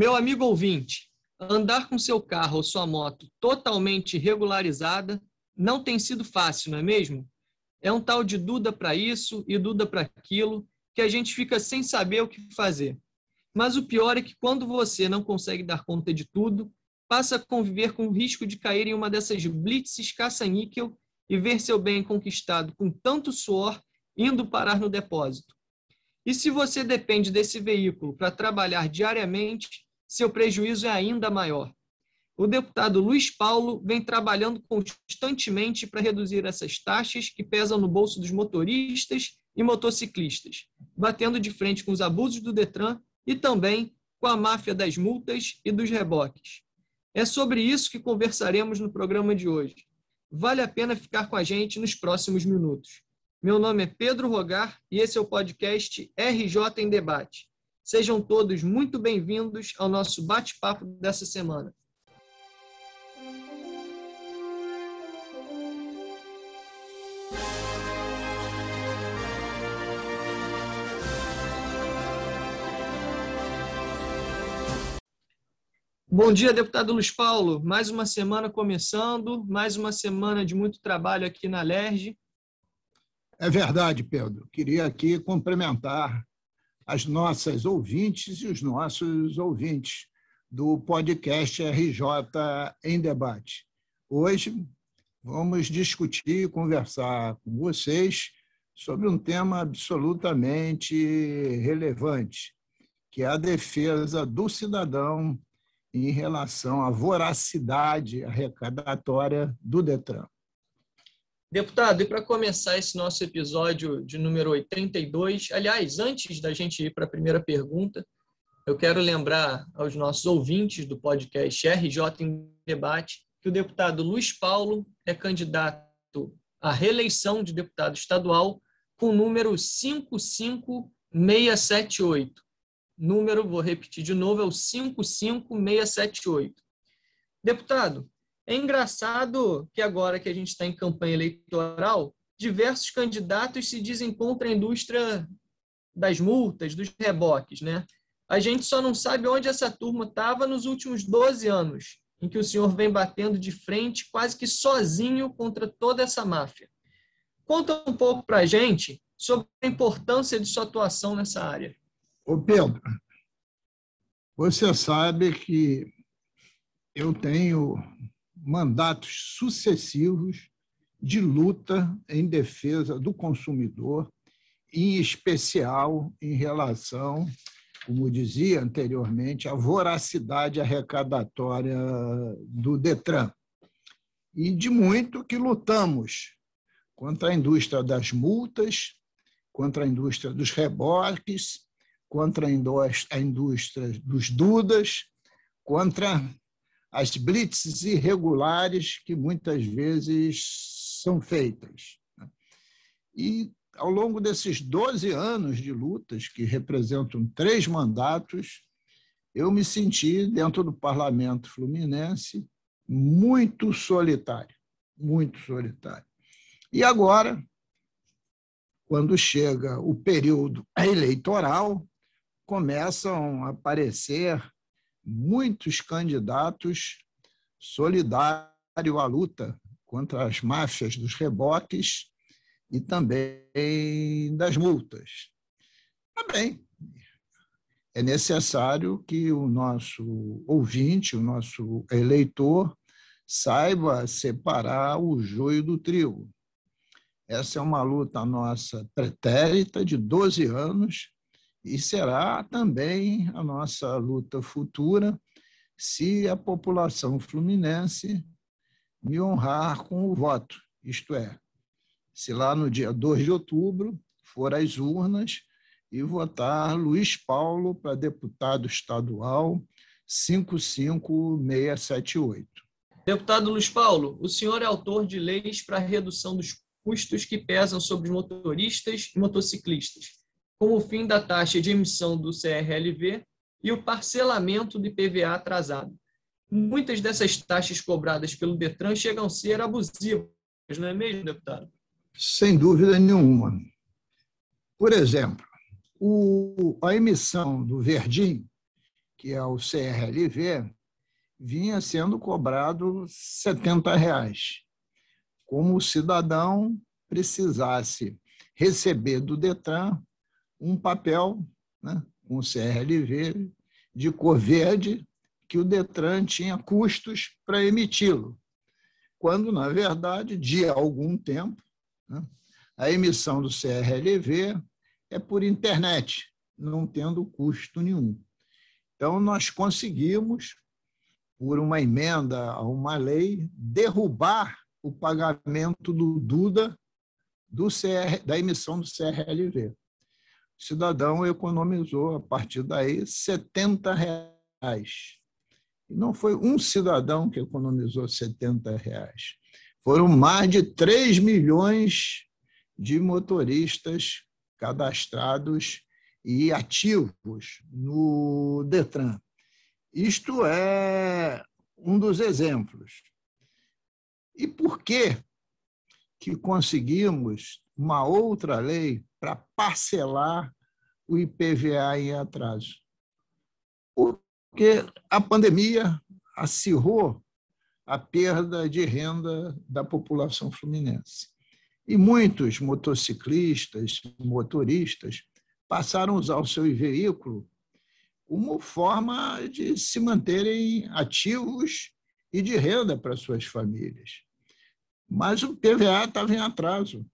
Meu amigo ouvinte, andar com seu carro ou sua moto totalmente regularizada não tem sido fácil, não é mesmo? É um tal de Duda para isso e Duda para aquilo, que a gente fica sem saber o que fazer. Mas o pior é que quando você não consegue dar conta de tudo, passa a conviver com o risco de cair em uma dessas blitzes caça-níquel e ver seu bem conquistado com tanto suor indo parar no depósito. E se você depende desse veículo para trabalhar diariamente, seu prejuízo é ainda maior. O deputado Luiz Paulo vem trabalhando constantemente para reduzir essas taxas que pesam no bolso dos motoristas e motociclistas, batendo de frente com os abusos do Detran e também com a máfia das multas e dos reboques. É sobre isso que conversaremos no programa de hoje. Vale a pena ficar com a gente nos próximos minutos. Meu nome é Pedro Rogar e esse é o podcast RJ em Debate. Sejam todos muito bem-vindos ao nosso bate-papo dessa semana. Bom dia, deputado Luiz Paulo. Mais uma semana começando, mais uma semana de muito trabalho aqui na LERJ. É verdade, Pedro. Queria aqui cumprimentar as nossas ouvintes e os nossos ouvintes do podcast RJ em Debate. Hoje vamos discutir e conversar com vocês sobre um tema absolutamente relevante, que é a defesa do cidadão em relação à voracidade arrecadatória do Detran. Deputado, e para começar esse nosso episódio de número 82, aliás, antes da gente ir para a primeira pergunta, eu quero lembrar aos nossos ouvintes do podcast RJ em Debate que o deputado Luiz Paulo é candidato à reeleição de deputado estadual com o número 55678 número, vou repetir de novo, é o 55678. Deputado, é engraçado que agora que a gente está em campanha eleitoral, diversos candidatos se dizem contra a indústria das multas, dos reboques, né? A gente só não sabe onde essa turma estava nos últimos 12 anos, em que o senhor vem batendo de frente quase que sozinho contra toda essa máfia. Conta um pouco para a gente sobre a importância de sua atuação nessa área. Ô Pedro, você sabe que eu tenho mandatos sucessivos de luta em defesa do consumidor, em especial em relação, como dizia anteriormente, à voracidade arrecadatória do Detran. E de muito que lutamos contra a indústria das multas, contra a indústria dos reboques contra a indústria dos Dudas, contra as blitzes irregulares que muitas vezes são feitas. E, ao longo desses 12 anos de lutas, que representam três mandatos, eu me senti, dentro do parlamento fluminense, muito solitário, muito solitário. E agora, quando chega o período eleitoral, começam a aparecer muitos candidatos solidários à luta contra as máfias dos reboques e também das multas. Também é necessário que o nosso ouvinte, o nosso eleitor, saiba separar o joio do trigo. Essa é uma luta nossa pretérita de 12 anos, e será também a nossa luta futura se a população fluminense me honrar com o voto, isto é, se lá no dia 2 de outubro for às urnas e votar Luiz Paulo para deputado estadual 55678. Deputado Luiz Paulo, o senhor é autor de leis para redução dos custos que pesam sobre os motoristas e motociclistas como o fim da taxa de emissão do CRLV e o parcelamento do IPVA atrasado. Muitas dessas taxas cobradas pelo Detran chegam a ser abusivas, não é mesmo, deputado? Sem dúvida nenhuma. Por exemplo, o, a emissão do Verdim, que é o CRLV, vinha sendo cobrado 70 reais. Como o cidadão precisasse receber do Detran um papel né, o CRLV de cor verde que o Detran tinha custos para emiti-lo, quando, na verdade, de algum tempo, né, a emissão do CRLV é por internet, não tendo custo nenhum. Então, nós conseguimos, por uma emenda a uma lei, derrubar o pagamento do Duda do CR, da emissão do CRLV. Cidadão economizou, a partir daí, 70 reais. E não foi um cidadão que economizou 70 reais. Foram mais de 3 milhões de motoristas cadastrados e ativos no Detran. Isto é um dos exemplos. E por que que conseguimos uma outra lei para parcelar o IPVA em atraso? Porque a pandemia acirrou a perda de renda da população fluminense. E muitos motociclistas, motoristas, passaram a usar o seu veículo como forma de se manterem ativos e de renda para suas famílias. Mas o PVA estava em atraso.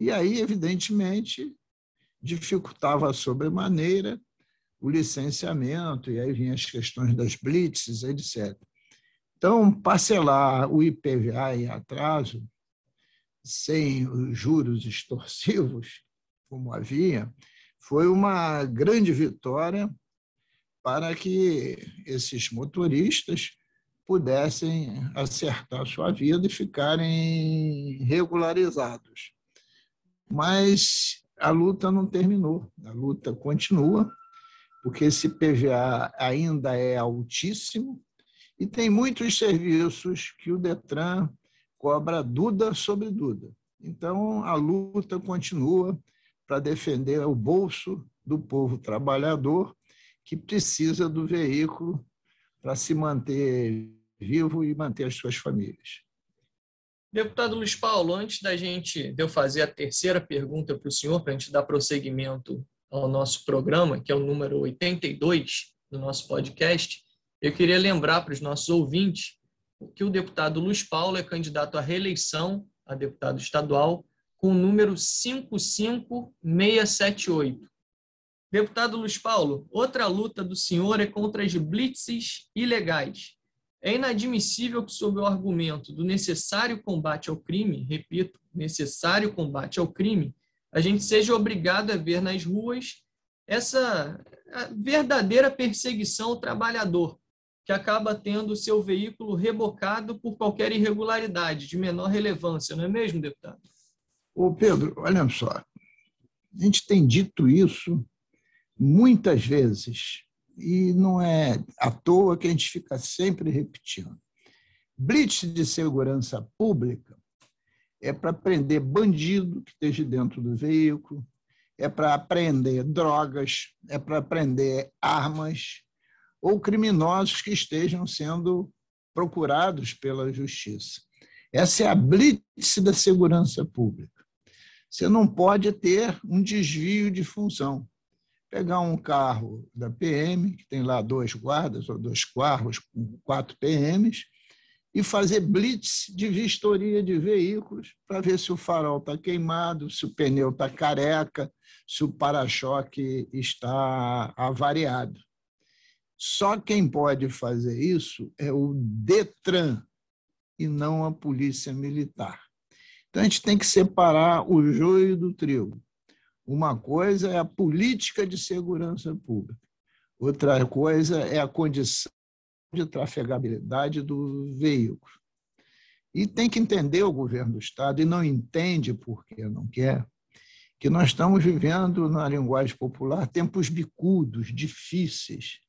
E aí, evidentemente, dificultava sobremaneira o licenciamento, e aí vinham as questões das blitzes, etc. Então, parcelar o IPVA em atraso, sem os juros extorsivos, como havia, foi uma grande vitória para que esses motoristas pudessem acertar sua vida e ficarem regularizados. Mas a luta não terminou, a luta continua, porque esse PVA ainda é altíssimo e tem muitos serviços que o Detran cobra duda sobre duda. Então, a luta continua para defender o bolso do povo trabalhador que precisa do veículo para se manter vivo e manter as suas famílias. Deputado Luiz Paulo, antes da gente de eu fazer a terceira pergunta para o senhor, para a gente dar prosseguimento ao nosso programa, que é o número 82 do nosso podcast, eu queria lembrar para os nossos ouvintes que o deputado Luiz Paulo é candidato à reeleição a deputado estadual com o número 55678. Deputado Luiz Paulo, outra luta do senhor é contra as blitzes ilegais. É inadmissível que, sob o argumento do necessário combate ao crime, repito, necessário combate ao crime, a gente seja obrigado a ver nas ruas essa verdadeira perseguição ao trabalhador, que acaba tendo seu veículo rebocado por qualquer irregularidade de menor relevância, não é mesmo, deputado? Ô Pedro, olha só, a gente tem dito isso muitas vezes, e não é à toa que a gente fica sempre repetindo. Blitz de segurança pública é para prender bandido que esteja dentro do veículo, é para apreender drogas, é para prender armas ou criminosos que estejam sendo procurados pela justiça. Essa é a blitz da segurança pública. Você não pode ter um desvio de função. Pegar um carro da PM, que tem lá dois guardas ou dois carros com quatro PMs, e fazer blitz de vistoria de veículos para ver se o farol está queimado, se o pneu está careca, se o para-choque está avariado. Só quem pode fazer isso é o Detran e não a Polícia Militar. Então, a gente tem que separar o joio do trigo. Uma coisa é a política de segurança pública, outra coisa é a condição de trafegabilidade do veículo. E tem que entender o governo do Estado, e não entende porque não quer, que nós estamos vivendo, na linguagem popular, tempos bicudos, difíceis.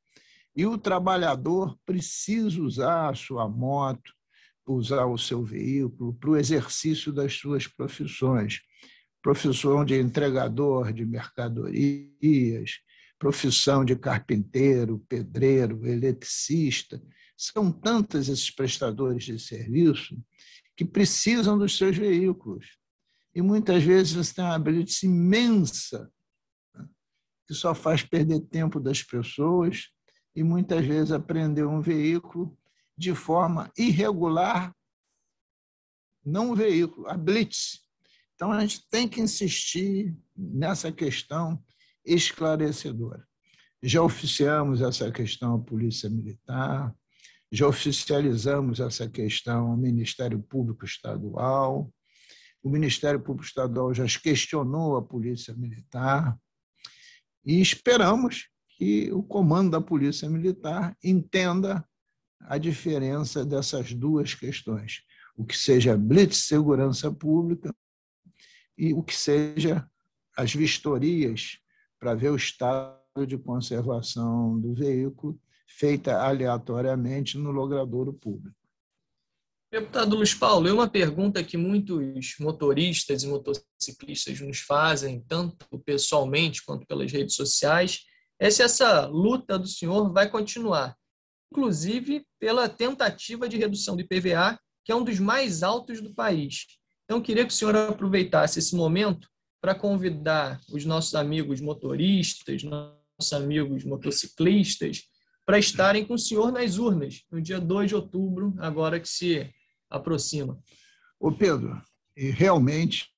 E o trabalhador precisa usar a sua moto, usar o seu veículo para o exercício das suas profissões. Profissão de entregador de mercadorias, profissão de carpinteiro, pedreiro, eletricista. São tantos esses prestadores de serviço que precisam dos seus veículos. E muitas vezes você tem uma blitz imensa né, que só faz perder tempo das pessoas e muitas vezes apreender um veículo de forma irregular, não o veículo, a blitz. Então, a gente tem que insistir nessa questão esclarecedora. Já oficiamos essa questão à Polícia Militar, já oficializamos essa questão ao Ministério Público Estadual, o Ministério Público Estadual já questionou a Polícia Militar e esperamos que o comando da Polícia Militar entenda a diferença dessas duas questões, o que seja blitz segurança pública e o que seja as vistorias para ver o estado de conservação do veículo feita aleatoriamente no logradouro público. Deputado Luiz Paulo, é uma pergunta que muitos motoristas e motociclistas nos fazem, tanto pessoalmente quanto pelas redes sociais, é se essa luta do senhor vai continuar, inclusive pela tentativa de redução do IPVA, que é um dos mais altos do país. Então, queria que o senhor aproveitasse esse momento para convidar os nossos amigos motoristas, nossos amigos motociclistas, para estarem com o senhor nas urnas, no dia 2 de outubro, agora que se aproxima. Ô Pedro, realmente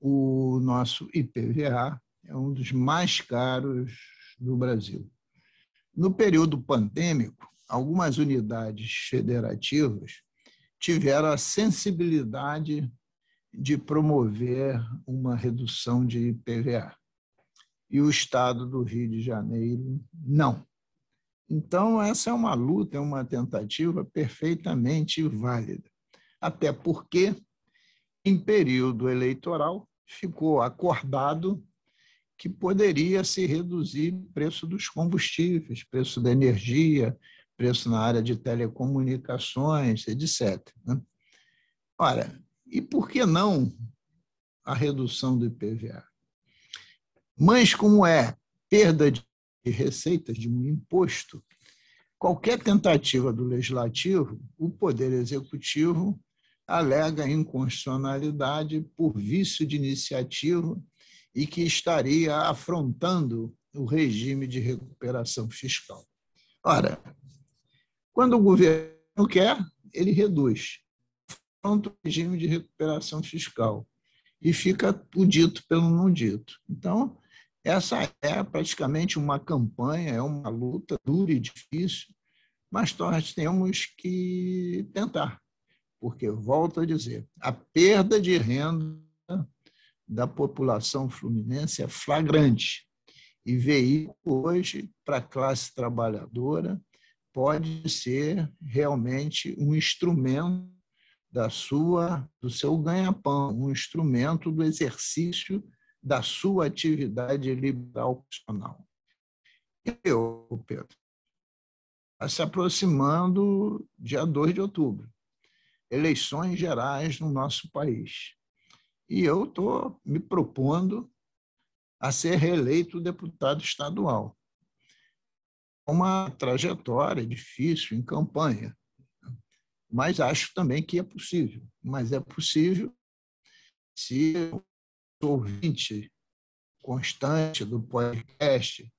o nosso IPVA é um dos mais caros do Brasil. No período pandêmico, algumas unidades federativas tiveram a sensibilidade de promover uma redução de IPVA. E o Estado do Rio de Janeiro não. Então, essa é uma luta, é uma tentativa perfeitamente válida. Até porque, em período eleitoral, ficou acordado que poderia se reduzir o preço dos combustíveis, preço da energia, preço na área de telecomunicações, etc. Né? Ora, e por que não a redução do IPVA? Mas, como é perda de receitas de um imposto, qualquer tentativa do legislativo, o Poder Executivo alega inconstitucionalidade por vício de iniciativa e que estaria afrontando o regime de recuperação fiscal. Ora, quando o governo quer, ele reduz. Afronta o regime de recuperação fiscal e fica o dito pelo não dito. Então, essa é praticamente uma campanha, é uma luta dura e difícil, mas nós temos que tentar, porque, volto a dizer, a perda de renda da população fluminense é flagrante. E veículo hoje, para a classe trabalhadora, pode ser realmente um instrumento da sua do seu ganha-pão, um instrumento do exercício da sua atividade liberal profissional. Eu, Pedro, está se aproximando dia 2 de outubro, eleições gerais no nosso país. E eu estou me propondo a ser reeleito deputado estadual. Uma trajetória difícil em campanha, mas acho também que é possível. Mas é possível se ouvinte constante do podcast,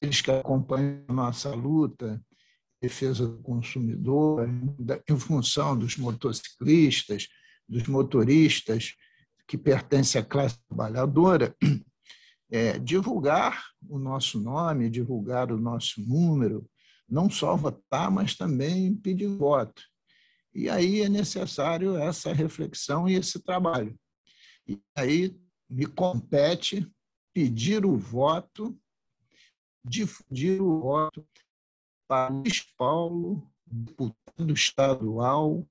eles que acompanham a nossa luta, defesa do consumidor, em função dos motociclistas, dos motoristas que pertencem à classe trabalhadora, é, divulgar o nosso nome, divulgar o nosso número, não só votar, mas também pedir voto. E aí é necessário essa reflexão e esse trabalho. E aí me compete pedir o voto, difundir o voto para Luiz Paulo, deputado estadual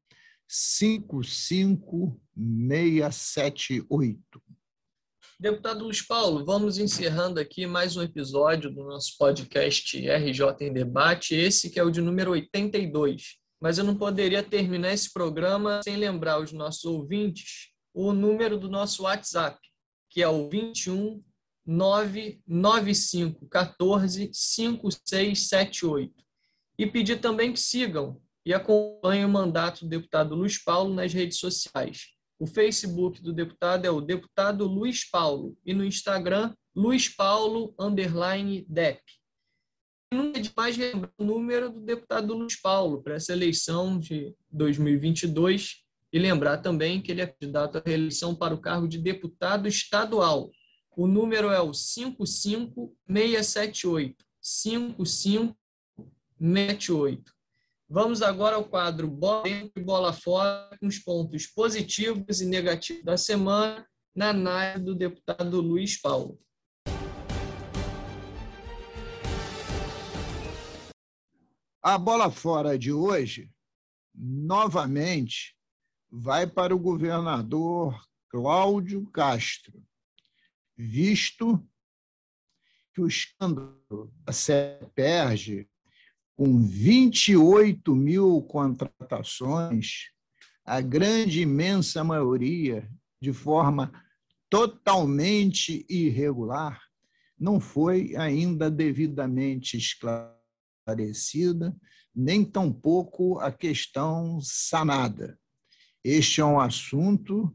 55678. Deputado Luiz Paulo, vamos encerrando aqui mais um episódio do nosso podcast RJ em Debate, esse que é o de número 82. Mas eu não poderia terminar esse programa sem lembrar os nossos ouvintes o número do nosso WhatsApp, que é o 21 99514 5678. E pedir também que sigam e acompanhem o mandato do deputado Luiz Paulo nas redes sociais. O Facebook do deputado é o deputado Luiz Paulo e no Instagram, Luiz Paulo underline DEP. Nunca é demais lembrar o número do deputado Luiz Paulo para essa eleição de 2022 e lembrar também que ele é candidato à reeleição para o cargo de deputado estadual. O número é o 55678. 5578. Vamos agora ao quadro Bola Dentro e Bola Fora, com os pontos positivos e negativos da semana, na análise do deputado Luiz Paulo. A bola fora de hoje, novamente, vai para o governador Cláudio Castro, visto que o escândalo da CEPERG, com 28 mil contratações, a grande imensa maioria de forma totalmente irregular, não foi ainda devidamente esclarecida, nem tampouco a questão sanada. Este é um assunto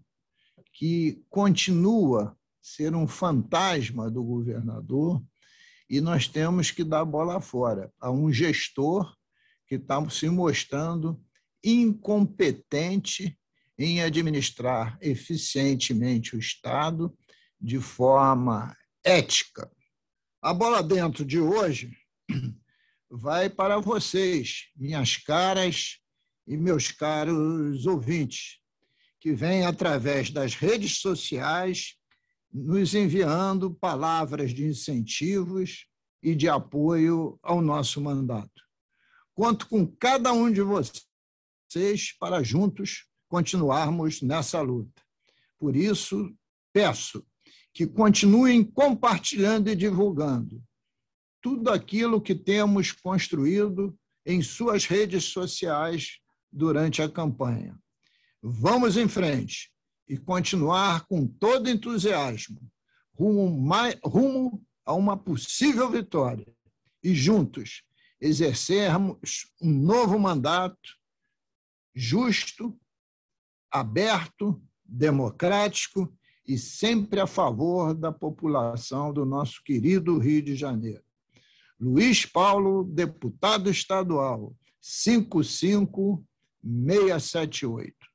que continua ser um fantasma do governador e nós temos que dar bola fora a um gestor que está se mostrando incompetente em administrar eficientemente o Estado de forma ética. A bola dentro de hoje vai para vocês, minhas caras e meus caros ouvintes, que vêm através das redes sociais nos enviando palavras de incentivos e de apoio ao nosso mandato. Conto com cada um de vocês para juntos continuarmos nessa luta. Por isso, peço que continuem compartilhando e divulgando tudo aquilo que temos construído em suas redes sociais durante a campanha. Vamos em frente e continuar com todo entusiasmo rumo, mais, rumo a uma possível vitória e juntos exercermos um novo mandato justo, aberto, democrático e sempre a favor da população do nosso querido Rio de Janeiro. Luiz Paulo, deputado estadual, 55 678.